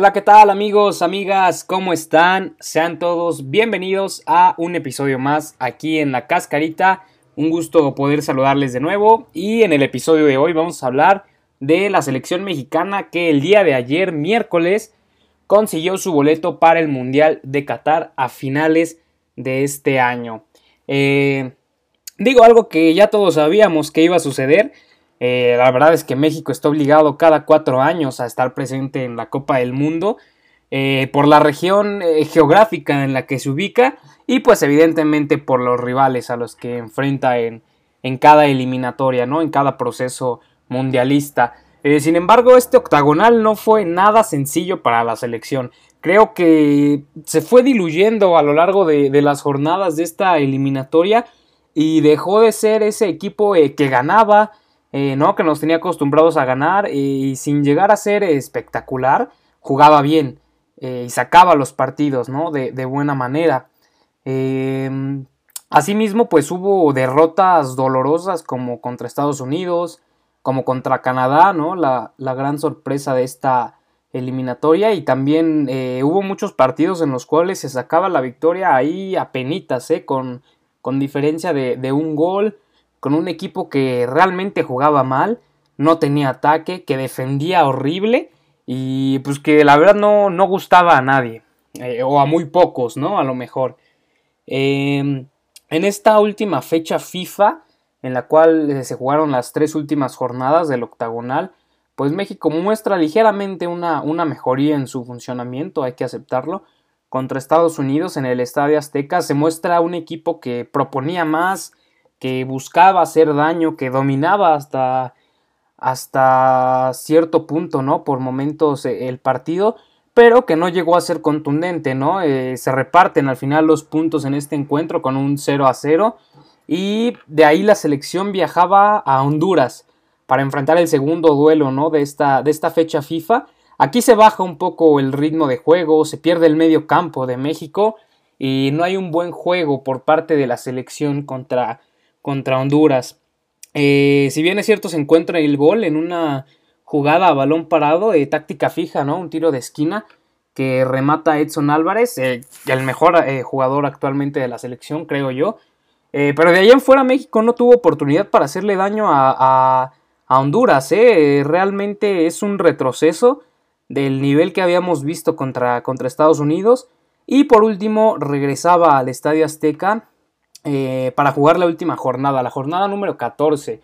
Hola, ¿qué tal amigos, amigas? ¿Cómo están? Sean todos bienvenidos a un episodio más aquí en La Cascarita. Un gusto poder saludarles de nuevo y en el episodio de hoy vamos a hablar de la selección mexicana que el día de ayer, miércoles, consiguió su boleto para el Mundial de Qatar a finales de este año. Eh, digo algo que ya todos sabíamos que iba a suceder. Eh, la verdad es que México está obligado cada cuatro años a estar presente en la Copa del Mundo eh, por la región geográfica en la que se ubica y pues evidentemente por los rivales a los que enfrenta en, en cada eliminatoria, ¿no? En cada proceso mundialista. Eh, sin embargo, este octagonal no fue nada sencillo para la selección. Creo que se fue diluyendo a lo largo de, las jornadas de esta eliminatoria y dejó de ser ese equipo eh, que ganaba, eh, ¿no? que nos tenía acostumbrados a ganar y sin llegar a ser espectacular, jugaba bien y sacaba los partidos ¿no? de, de buena manera. Em, asimismo, pues hubo derrotas dolorosas como contra Estados Unidos, como contra Canadá, ¿no? La, gran sorpresa de esta eliminatoria y también eh, hubo muchos partidos en los cuales se sacaba la victoria ahí a penitas, ¿eh? Con, con diferencia de, un gol, con un equipo que realmente jugaba mal, no tenía ataque, que defendía horrible y pues que la verdad no, no gustaba a nadie, eh, o a muy pocos, ¿no? A lo mejor. Em, en esta última fecha FIFA, en la cual eh, se jugaron las tres últimas jornadas del octagonal, pues México muestra ligeramente una, una mejoría en su funcionamiento, hay que aceptarlo. Contra Estados Unidos en el Estadio Azteca se muestra un equipo que proponía más, que buscaba hacer daño, que dominaba hasta, hasta cierto punto, ¿no? Por momentos eh, el partido, pero que no llegó a ser contundente, ¿no? Eh, se reparten al final los puntos en este encuentro con un 0 a 0 y de ahí la selección viajaba a Honduras para enfrentar el segundo duelo ¿no? de, esta, de esta fecha FIFA. Aquí se baja un poco el ritmo de juego, se pierde el medio campo de México y no hay un buen juego por parte de la selección contra, contra Honduras. Eh, si bien es cierto, se encuentra el gol en una jugada a balón parado, de táctica fija, ¿no? Un tiro de esquina que remata Edson Álvarez, eh, el mejor eh, jugador actualmente de la selección, creo yo. Eh, pero de ahí en fuera México no tuvo oportunidad para hacerle daño a, Honduras. ¿eh? Realmente es un retroceso del nivel que habíamos visto contra, contra Estados Unidos. Y por último regresaba al Estadio Azteca eh, para jugar la última jornada, la jornada número 14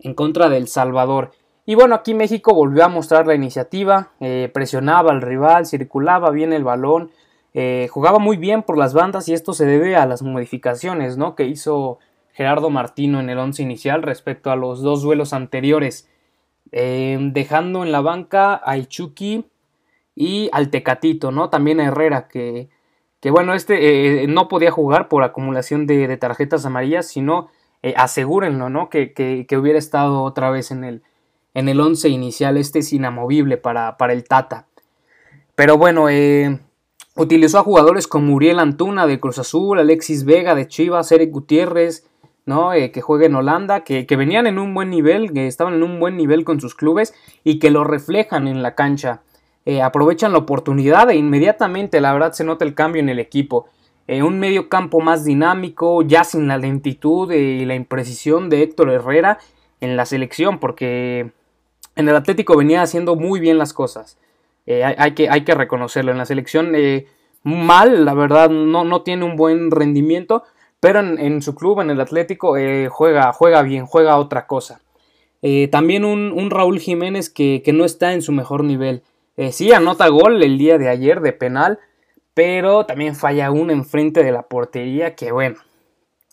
en contra del Salvador. Y bueno, aquí México volvió a mostrar la iniciativa, presionaba al rival, circulaba bien el balón, eh, jugaba muy bien por las bandas y esto se debe a las modificaciones ¿no? que hizo Gerardo Martino en el once inicial respecto a los dos duelos anteriores, eh, dejando en la banca a Ichuki y al Tecatito, ¿no? también a Herrera, que, que bueno, este eh, no podía jugar por acumulación de, tarjetas amarillas, sino asegúrenlo, ¿no? Que, que, hubiera estado otra vez en el, en el once inicial, este es inamovible para, para el Tata. Pero bueno, eh, Utilizó a jugadores como Uriel Antuna de Cruz Azul, Alexis Vega de Chivas, Eric Gutiérrez, ¿no? Eh, que juega en Holanda, que, venían en un buen nivel, que estaban en un buen nivel con sus clubes y que lo reflejan en la cancha. Eh, aprovechan la oportunidad e inmediatamente, la verdad, se nota el cambio en el equipo. Eh, un medio campo más dinámico, ya sin la lentitud y la imprecisión de Héctor Herrera en la selección, porque en el Atlético venía haciendo muy bien las cosas. Eh, hay, que, hay, que, reconocerlo. En la selección, mal, la verdad, no, no, tiene un buen rendimiento, pero en, su club, en el Atlético, juega, juega bien, juega otra cosa. también un, Raúl Jiménez que, no está en su mejor nivel. Sí, anota gol el día de ayer de penal, pero también falla uno enfrente de la portería que bueno.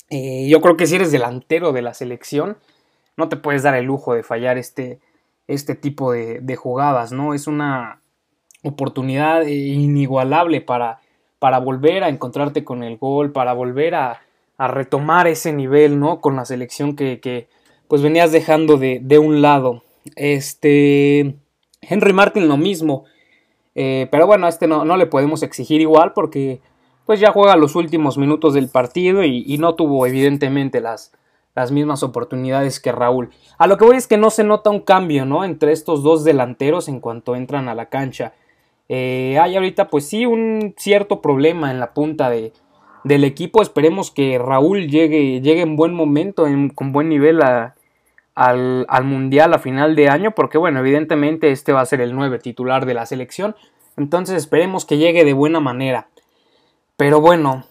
yo creo que si eres delantero de la selección, no te puedes dar el lujo de fallar este, este tipo de, de jugadas, ¿no? Es una, oportunidad inigualable para, para volver a encontrarte con el gol, para volver a, retomar ese nivel, ¿no? Con la selección que, pues venías dejando de, un lado. Este, Henry Martin lo mismo, eh, pero bueno, a este no, no, le podemos exigir igual porque pues ya juega los últimos minutos del partido y, no tuvo evidentemente las, las mismas oportunidades que Raúl. A lo que voy es que no se nota un cambio, ¿no? Entre estos dos delanteros en cuanto entran a la cancha. Eh, hay ahorita pues sí un cierto problema en la punta de, del equipo. Esperemos que Raúl llegue, llegue en buen momento, con buen nivel al, al, Mundial a final de año, porque bueno, evidentemente este va a ser el 9 titular de la selección. Entonces esperemos que llegue de buena manera. Pero bueno,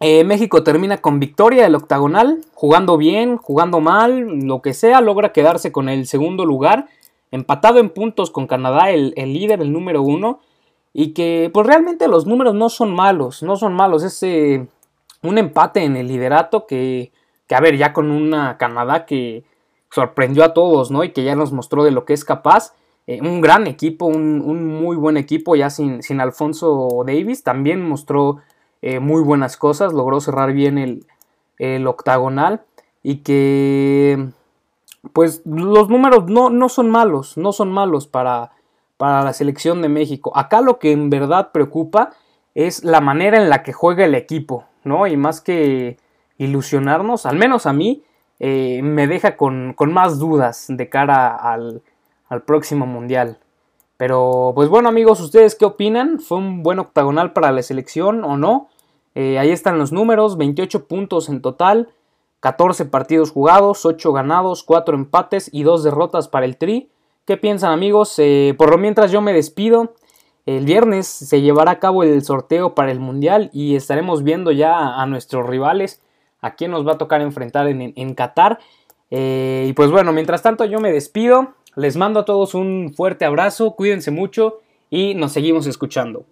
eh, México termina con victoria el octagonal, jugando bien, jugando mal, lo que sea, logra quedarse con el segundo lugar, empatado en puntos con Canadá, el, el líder, el número uno. Y que pues realmente los números no son malos, no son malos. Es eh, un empate en el liderato que, que, a ver, ya con una Canadá que sorprendió a todos, ¿no? Y que ya nos mostró de lo que es capaz. Eh, un gran equipo, un, muy buen equipo, ya sin, sin Alfonso Davis. También mostró eh, muy buenas cosas, logró cerrar bien el, el octagonal. Y que, pues, los números no, no son malos, no son malos para para la selección de México. Acá lo que en verdad preocupa es la manera en la que juega el equipo, ¿no? Y más que ilusionarnos, al menos a mí, eh, me deja con, más dudas de cara al, próximo Mundial. Pero pues bueno amigos, ¿ustedes qué opinan? ¿Fue un buen octagonal para la selección o no? Eh, ahí están los números, 28 puntos en total, 14 partidos jugados, 8 ganados, 4 empates y 2 derrotas para el Tri. ¿Qué piensan amigos? Eh, por lo mientras yo me despido. El viernes se llevará a cabo el sorteo para el Mundial y estaremos viendo ya a, nuestros rivales, a quién nos va a tocar enfrentar en, Qatar. Eh, y pues bueno, mientras tanto yo me despido, les mando a todos un fuerte abrazo, cuídense mucho y nos seguimos escuchando.